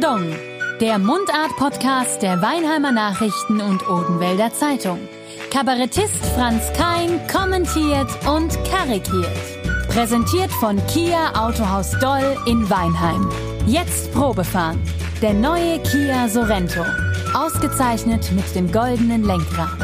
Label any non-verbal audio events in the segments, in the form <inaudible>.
Pardon, der Mundart-Podcast der Weinheimer Nachrichten und Odenwälder Zeitung. Kabarettist Franz Kein kommentiert und karikiert. Präsentiert von Kia Autohaus Doll in Weinheim. Jetzt Probefahren. Der neue Kia Sorento. Ausgezeichnet mit dem goldenen Lenkrad.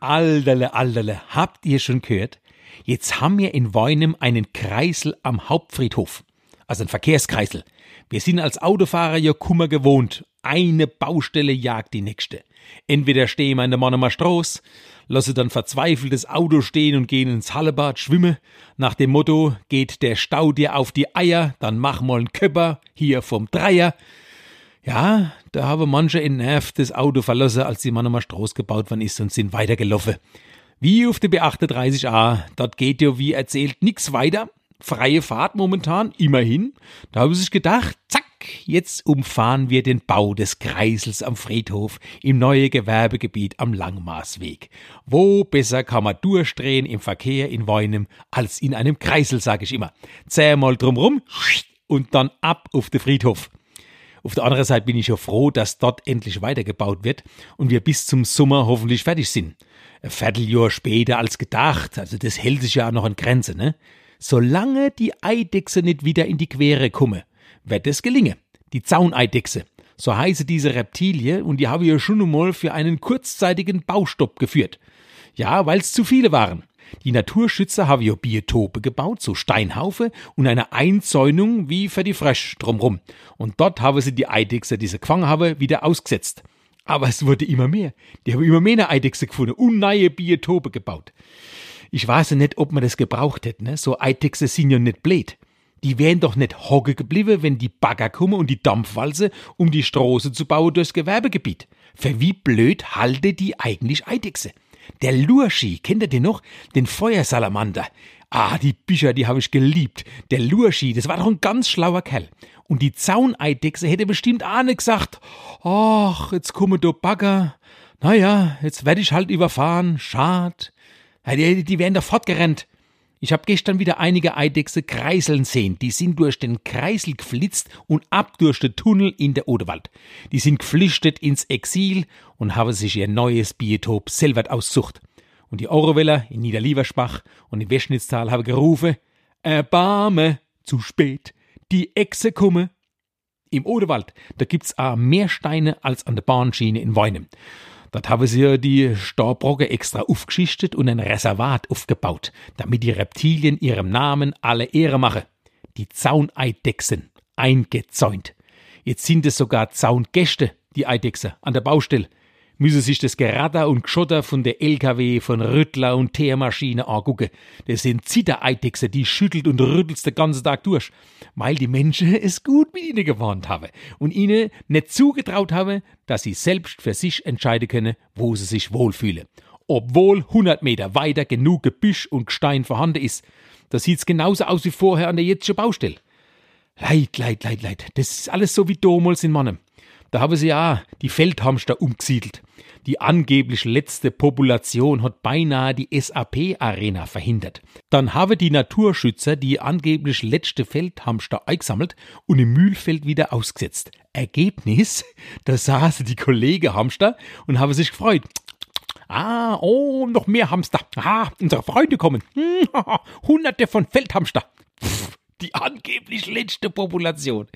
Alterle, alterle, habt ihr schon gehört? Jetzt haben wir in Weinem einen Kreisel am Hauptfriedhof. Also ein Verkehrskreisel. Wir sind als Autofahrer ja Kummer gewohnt. Eine Baustelle jagt die nächste. Entweder stehen wir in der Monomer Straße, lasse dann verzweifeltes Auto stehen und gehen ins Hallebad schwimmen. Nach dem Motto, geht der Stau dir auf die Eier, dann mach mal einen Köpper, hier vom Dreier. Ja, da haben manche in Nerv das Auto verlassen, als die Monomer Straße gebaut worden ist und sind weitergelaufen. Wie auf der B38a, dort geht ja wie erzählt nix weiter. Freie Fahrt momentan, immerhin. Da habe ich gedacht, zack, jetzt umfahren wir den Bau des Kreisels am Friedhof im neue Gewerbegebiet am Langmaßweg. Wo besser kann man durchdrehen im Verkehr in Weinem als in einem Kreisel, sage ich immer. Zehnmal drumrum und dann ab auf den Friedhof. Auf der anderen Seite bin ich ja froh, dass dort endlich weitergebaut wird und wir bis zum Sommer hoffentlich fertig sind. Ein Vierteljahr später als gedacht, also das hält sich ja auch noch an Grenze, ne? Solange die Eidechse nicht wieder in die Quere komme, wird es gelingen. Die Zauneidechse, so heiße diese Reptilie, und die habe ich ja schon einmal für einen kurzzeitigen Baustopp geführt. Ja, weil's zu viele waren. Die Naturschützer haben ja Biotope gebaut, so Steinhaufe und eine Einzäunung wie für die Frösch drumrum. Und dort haben sie die Eidechse, diese gefangen haben, wieder ausgesetzt. Aber es wurde immer mehr. Die haben immer mehr Eidechse gefunden und neue Biotope gebaut. Ich weiß ja nicht, ob man das gebraucht hätte, ne? So Eidechse sind ja nicht blöd. Die wären doch nicht hocke geblieben, wenn die Bagger kommen und die Dampfwalze, um die Straße zu bauen durchs Gewerbegebiet. Für wie blöd halte die eigentlich Eidechse? Der Lurschi, kennt ihr den noch? Den Feuersalamander. Ah, die Bücher, die habe ich geliebt. Der Lurschi, das war doch ein ganz schlauer Kerl. Und die Zauneidechse hätte bestimmt auch nicht gesagt, ach, jetzt kommen da Bagger. Naja, jetzt werde ich halt überfahren, schad. Die, die wären da fortgerannt. Ich habe gestern wieder einige Eidechse kreiseln sehen. Die sind durch den Kreisel geflitzt und ab durch den Tunnel in der Odewald. Die sind geflüchtet ins Exil und haben sich ihr neues Biotop selber aussucht. Und die Aureweller in Niederlieberspach und in Weschnitztal haben gerufen, Erbarme, zu spät, die Echse komme. Im Odewald, da gibt's a mehr Steine als an der Bahnschiene in Weinem. Dort haben sie die Starbrocke extra aufgeschichtet und ein Reservat aufgebaut, damit die Reptilien ihrem Namen alle Ehre machen. Die Zauneidechsen, eingezäunt. Jetzt sind es sogar Zaungäste, die Eidechse, an der Baustelle müsse sich das Geratter und Geschotter von der LKW, von Rüttler und Teermaschine angucken. Das sind Zittereidechse, die schüttelt und rüttelt den ganzen Tag durch, weil die Menschen <laughs> es gut mit ihnen gewarnt haben und ihnen nicht zugetraut haben, dass sie selbst für sich entscheiden können, wo sie sich wohlfühlen. Obwohl 100 Meter weiter genug Gebüsch und Gestein vorhanden ist. Da sieht's genauso aus wie vorher an der jetzigen Baustelle. Leid, leid, leid, leid. Das ist alles so wie damals in Mannem. Da haben sie ja die Feldhamster umgesiedelt. Die angeblich letzte Population hat beinahe die SAP-Arena verhindert. Dann haben die Naturschützer die angeblich letzte Feldhamster eingesammelt und im Mühlfeld wieder ausgesetzt. Ergebnis, da saßen die Kollegen Hamster und haben sich gefreut. Ah, oh, noch mehr Hamster. Ah, unsere Freunde kommen. <laughs> Hunderte von Feldhamster. Die angeblich letzte Population.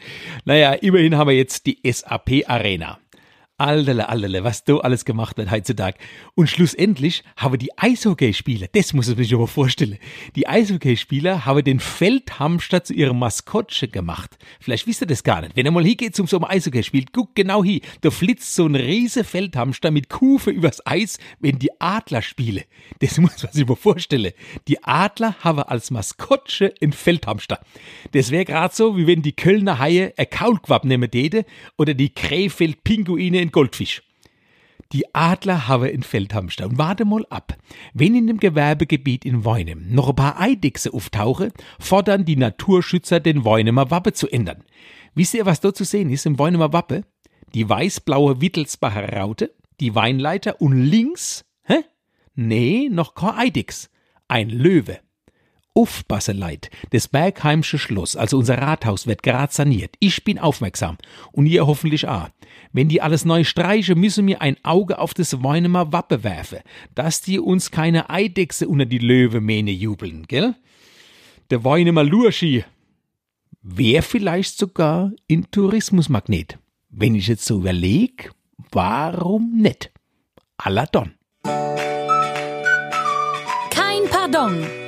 Naja, immerhin haben wir jetzt die SAP Arena. Allerle, allerle, was du alles gemacht hat heutzutage. Und schlussendlich haben die Eishockeyspieler, das muss ich mir schon mal vorstellen, die Eishockeyspieler haben den Feldhamster zu ihrem Maskottchen gemacht. Vielleicht wisst ihr das gar nicht. Wenn ihr mal hingeht zum so einem Eishockey guckt genau hier, da flitzt so ein riese Feldhamster mit Kufe übers Eis, wenn die Adler spielen. Das muss man sich mal vorstellen. Die Adler haben als Maskottchen einen Feldhamster. Das wäre gerade so, wie wenn die Kölner Haie ein Kaulquapp nehmen täte oder die Krefeld-Pinguine ein Goldfisch. Die Adler haben in Feldhamster. Und warte mal ab. Wenn in dem Gewerbegebiet in Weinem noch ein paar Eidechse auftauchen, fordern die Naturschützer den Weunemer Wappe zu ändern. Wisst ihr, was dort zu sehen ist im Weunemer Wappe? Die weiß-blaue Wittelsbacher Raute, die Weinleiter und links, hä? Nee, noch kein Eidechs. Ein Löwe. Aufpassen, Leid. Das Bergheimsche Schloss, also unser Rathaus, wird gerade saniert. Ich bin aufmerksam. Und ihr hoffentlich auch. Wenn die alles neu streichen, müssen wir ein Auge auf das Weinemer Wappe werfen, dass die uns keine Eidechse unter die Löwemähne jubeln, gell? Der Weinemer Lurschi wäre vielleicht sogar ein Tourismusmagnet. Wenn ich jetzt so überlege, warum nicht? Aladon. Kein Pardon.